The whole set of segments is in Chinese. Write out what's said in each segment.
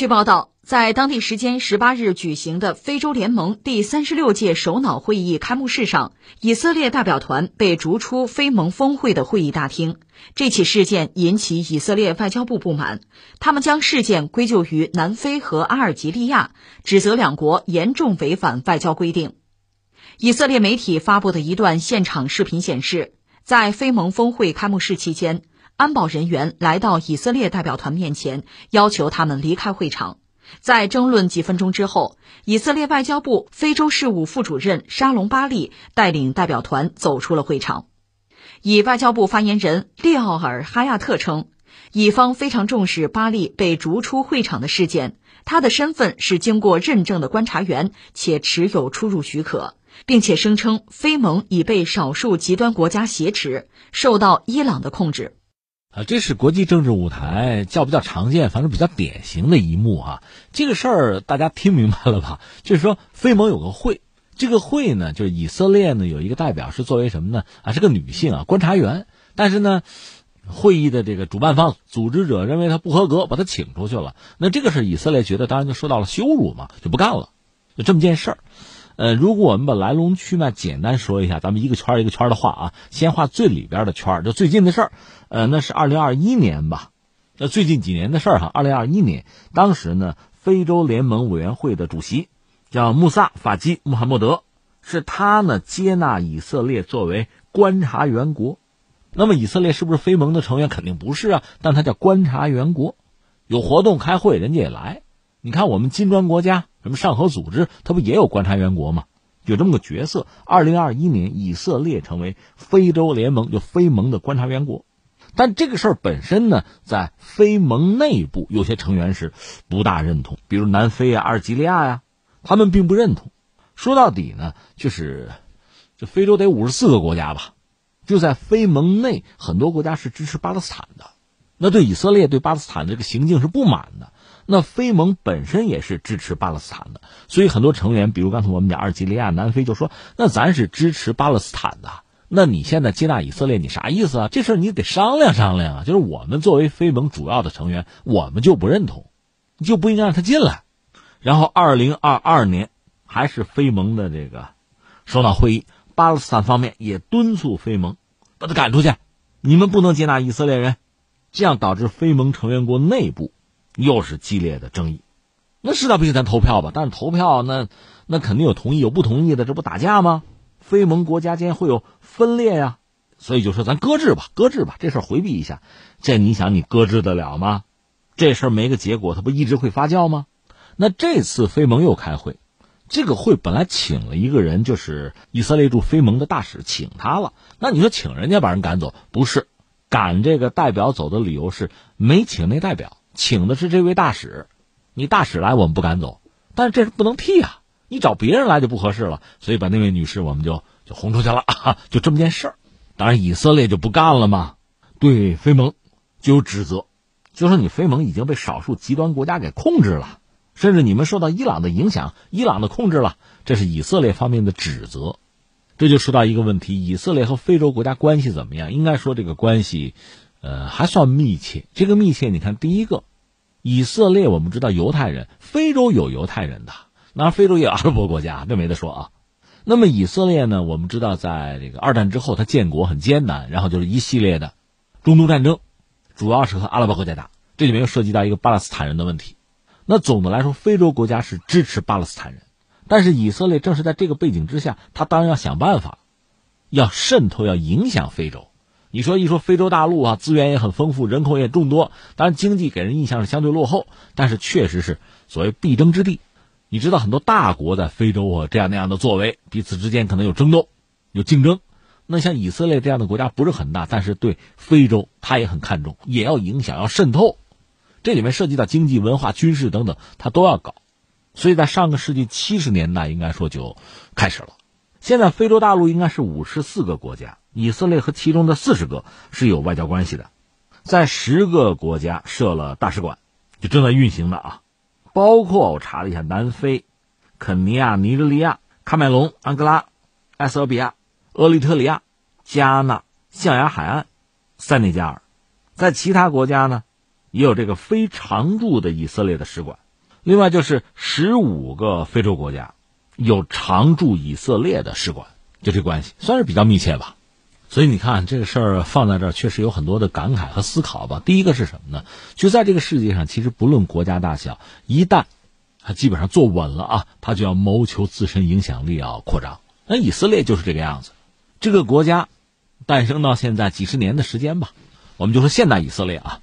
据报道，在当地时间十八日举行的非洲联盟第三十六届首脑会议开幕式上，以色列代表团被逐出非盟峰会的会议大厅。这起事件引起以色列外交部不满，他们将事件归咎于南非和阿尔及利亚，指责两国严重违反外交规定。以色列媒体发布的一段现场视频显示，在非盟峰会开幕式期间。安保人员来到以色列代表团面前，要求他们离开会场。在争论几分钟之后，以色列外交部非洲事务副主任沙龙巴利带领代表团走出了会场。以外交部发言人利奥尔哈亚特称，以方非常重视巴利被逐出会场的事件，他的身份是经过认证的观察员，且持有出入许可，并且声称非盟已被少数极端国家挟持，受到伊朗的控制。啊，这是国际政治舞台较不较常见，反正比较典型的一幕啊。这个事儿大家听明白了吧？就是说，非盟有个会，这个会呢，就是以色列呢有一个代表是作为什么呢？啊，是个女性啊，观察员。但是呢，会议的这个主办方、组织者认为她不合格，把她请出去了。那这个事以色列觉得当然就受到了羞辱嘛，就不干了，就这么件事儿。呃，如果我们把来龙去脉简单说一下，咱们一个圈一个圈的画啊，先画最里边的圈，就最近的事儿。呃，那是二零二一年吧？那最近几年的事儿哈。二零二一年，当时呢，非洲联盟委员会的主席叫穆萨法基穆罕默德，是他呢接纳以色列作为观察员国。那么以色列是不是非盟的成员？肯定不是啊，但他叫观察员国，有活动开会，人家也来。你看我们金砖国家。什么上合组织，它不也有观察员国吗？有这么个角色。二零二一年，以色列成为非洲联盟就非盟的观察员国，但这个事儿本身呢，在非盟内部有些成员是不大认同，比如南非啊、阿尔及利亚呀，他们并不认同。说到底呢，就是这非洲得五十四个国家吧，就在非盟内，很多国家是支持巴勒斯坦的，那对以色列对巴勒斯坦的这个行径是不满的。那非盟本身也是支持巴勒斯坦的，所以很多成员，比如刚才我们讲阿尔及利亚、南非，就说：“那咱是支持巴勒斯坦的，那你现在接纳以色列，你啥意思啊？这事儿你得商量商量啊！就是我们作为非盟主要的成员，我们就不认同，就不应该让他进来。然后，二零二二年还是非盟的这个首脑会议，巴勒斯坦方面也敦促非盟把他赶出去，你们不能接纳以色列人，这样导致非盟成员国内部。又是激烈的争议，那势在必行，咱投票吧。但是投票那那肯定有同意有不同意的，这不打架吗？非盟国家间会有分裂呀，所以就说咱搁置吧，搁置吧，这事儿回避一下。这你想你搁置得了吗？这事儿没个结果，它不一直会发酵吗？那这次非盟又开会，这个会本来请了一个人，就是以色列驻非盟的大使，请他了。那你说请人家把人赶走，不是赶这个代表走的理由是没请那代表。请的是这位大使，你大使来我们不敢走，但是这是不能替啊，你找别人来就不合适了，所以把那位女士我们就就轰出去了啊，就这么件事儿。当然以色列就不干了嘛，对非盟就有指责，就说你非盟已经被少数极端国家给控制了，甚至你们受到伊朗的影响，伊朗的控制了，这是以色列方面的指责。这就说到一个问题：以色列和非洲国家关系怎么样？应该说这个关系。呃，还算密切。这个密切，你看，第一个，以色列我们知道犹太人，非洲有犹太人的，那非洲也有阿拉伯国家，这没得说啊。那么以色列呢，我们知道，在这个二战之后，它建国很艰难，然后就是一系列的中东战争，主要是和阿拉伯国家打，这里面又涉及到一个巴勒斯坦人的问题。那总的来说，非洲国家是支持巴勒斯坦人，但是以色列正是在这个背景之下，他当然要想办法，要渗透，要影响非洲。你说一说非洲大陆啊，资源也很丰富，人口也众多，当然经济给人印象是相对落后，但是确实是所谓必争之地。你知道很多大国在非洲啊这样那样的作为，彼此之间可能有争斗、有竞争。那像以色列这样的国家不是很大，但是对非洲他也很看重，也要影响、要渗透。这里面涉及到经济、文化、军事等等，他都要搞。所以在上个世纪七十年代，应该说就开始了。现在非洲大陆应该是五十四个国家。以色列和其中的四十个是有外交关系的，在十个国家设了大使馆，就正在运行的啊，包括我查了一下，南非、肯尼亚、尼日利亚、喀麦隆、安哥拉、埃塞俄比亚、厄立特里亚、加纳、象牙海岸、塞内加尔，在其他国家呢，也有这个非常驻的以色列的使馆，另外就是十五个非洲国家有常驻以色列的使馆，就这关系算是比较密切吧。所以你看这个事儿放在这儿，确实有很多的感慨和思考吧。第一个是什么呢？就在这个世界上，其实不论国家大小，一旦他基本上坐稳了啊，他就要谋求自身影响力要扩张。那以色列就是这个样子。这个国家诞生到现在几十年的时间吧，我们就说现代以色列啊，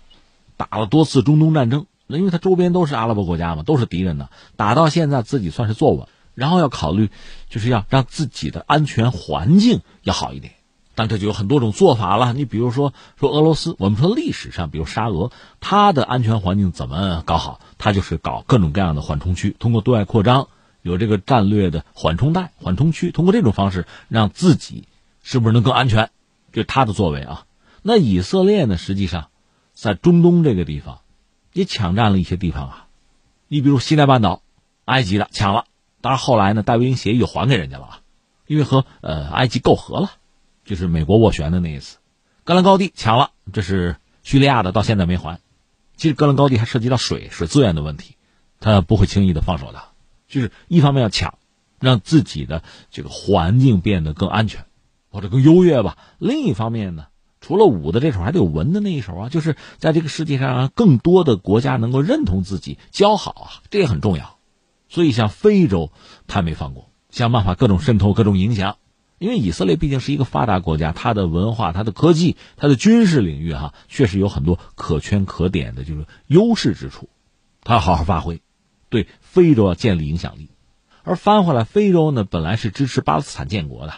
打了多次中东战争，那因为它周边都是阿拉伯国家嘛，都是敌人呢。打到现在自己算是坐稳，然后要考虑就是要让自己的安全环境要好一点。但这就有很多种做法了。你比如说，说俄罗斯，我们说历史上，比如沙俄，它的安全环境怎么搞好？它就是搞各种各样的缓冲区，通过对外扩张，有这个战略的缓冲带、缓冲区，通过这种方式让自己是不是能更安全？这是他的作为啊。那以色列呢？实际上，在中东这个地方也抢占了一些地方啊。你比如西奈半岛，埃及的抢了，当然后来呢，戴维营协议又还给人家了啊，因为和呃埃及媾和了。就是美国斡旋的那一次，戈兰高地抢了，这是叙利亚的，到现在没还。其实戈兰高地还涉及到水水资源的问题，他不会轻易的放手的。就是一方面要抢，让自己的这个环境变得更安全或者更优越吧。另一方面呢，除了武的这手，还得有文的那一手啊。就是在这个世界上，更多的国家能够认同自己，交好啊，这也很重要。所以像非洲，他没放过，想办法各种渗透、各种影响。因为以色列毕竟是一个发达国家，它的文化、它的科技、它的军事领域，哈，确实有很多可圈可点的，就是优势之处，它要好好发挥，对非洲要建立影响力。而翻回来，非洲呢本来是支持巴勒斯坦建国的，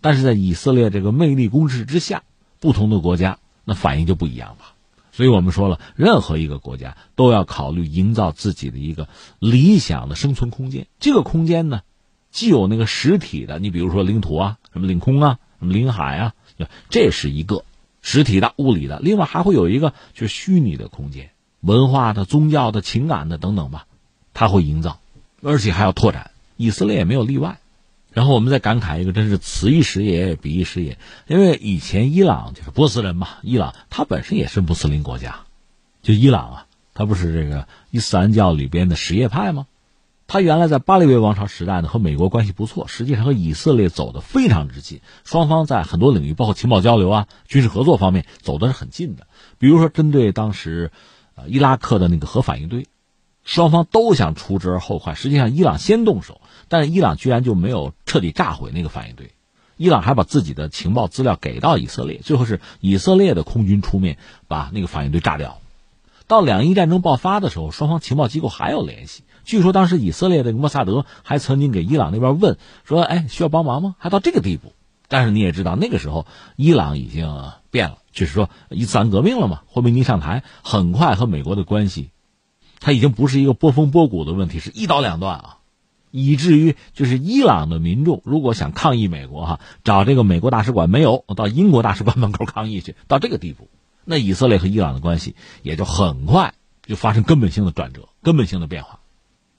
但是在以色列这个魅力攻势之下，不同的国家那反应就不一样了。所以我们说了，任何一个国家都要考虑营造自己的一个理想的生存空间，这个空间呢。既有那个实体的，你比如说领土啊，什么领空啊，什么领海啊，这是一个实体的、物理的。另外还会有一个就是虚拟的空间，文化的、宗教的、情感的等等吧，它会营造，而且还要拓展。以色列也没有例外。然后我们再感慨一个，真是此一时也，彼一时也。因为以前伊朗就是波斯人嘛，伊朗它本身也是穆斯林国家，就伊朗啊，它不是这个伊斯兰教里边的什叶派吗？他原来在巴列维王朝时代呢，和美国关系不错，实际上和以色列走得非常之近，双方在很多领域，包括情报交流啊、军事合作方面走的是很近的。比如说，针对当时，呃，伊拉克的那个核反应堆，双方都想除之而后快。实际上，伊朗先动手，但是伊朗居然就没有彻底炸毁那个反应堆，伊朗还把自己的情报资料给到以色列，最后是以色列的空军出面把那个反应堆炸掉。到两伊战争爆发的时候，双方情报机构还有联系。据说当时以色列的莫萨德还曾经给伊朗那边问说：“哎，需要帮忙吗？”还到这个地步。但是你也知道，那个时候伊朗已经变了，就是说伊斯兰革命了嘛。霍梅尼上台，很快和美国的关系，他已经不是一个波峰波谷的问题，是一刀两断啊。以至于就是伊朗的民众如果想抗议美国哈，找这个美国大使馆没有，到英国大使馆门口抗议去，到这个地步，那以色列和伊朗的关系也就很快就发生根本性的转折，根本性的变化。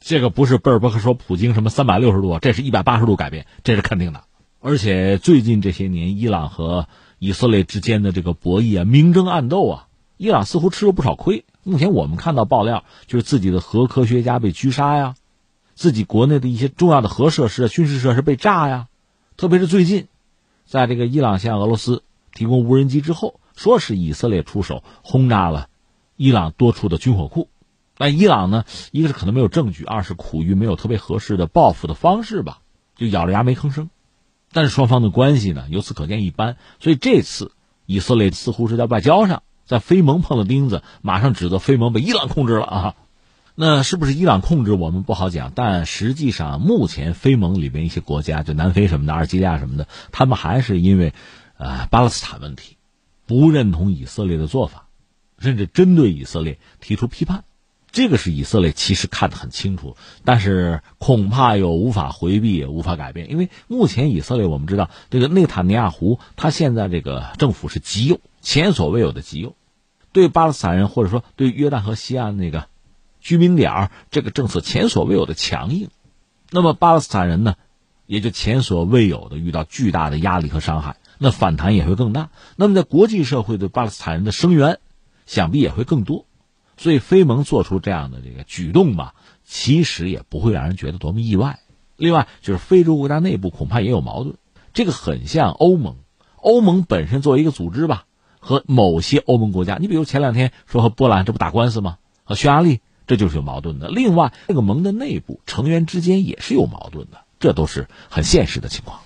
这个不是贝尔伯克说普京什么三百六十度，这是一百八十度改变，这是肯定的。而且最近这些年，伊朗和以色列之间的这个博弈啊，明争暗斗啊，伊朗似乎吃了不少亏。目前我们看到爆料，就是自己的核科学家被狙杀呀，自己国内的一些重要的核设施、军事设施被炸呀。特别是最近，在这个伊朗向俄罗斯提供无人机之后，说是以色列出手轰炸了伊朗多处的军火库。那伊朗呢？一个是可能没有证据，二是苦于没有特别合适的报复的方式吧，就咬着牙没吭声。但是双方的关系呢，由此可见一般。所以这次以色列似乎是在外交上，在非盟碰了钉子，马上指责非盟被伊朗控制了啊。那是不是伊朗控制我们不好讲，但实际上目前非盟里边一些国家，就南非什么的、阿尔及利亚什么的，他们还是因为，呃，巴勒斯坦问题，不认同以色列的做法，甚至针对以色列提出批判。这个是以色列其实看得很清楚，但是恐怕又无法回避，也无法改变。因为目前以色列我们知道，这个内塔尼亚胡他现在这个政府是极右，前所未有的极右，对巴勒斯坦人或者说对约旦河西岸那个居民点这个政策前所未有的强硬。那么巴勒斯坦人呢，也就前所未有的遇到巨大的压力和伤害，那反弹也会更大。那么在国际社会对巴勒斯坦人的声援，想必也会更多。所以非盟做出这样的这个举动吧，其实也不会让人觉得多么意外。另外，就是非洲国家内部恐怕也有矛盾，这个很像欧盟。欧盟本身作为一个组织吧，和某些欧盟国家，你比如前两天说和波兰这不打官司吗？和匈牙利，这就是有矛盾的。另外，这个盟的内部成员之间也是有矛盾的，这都是很现实的情况。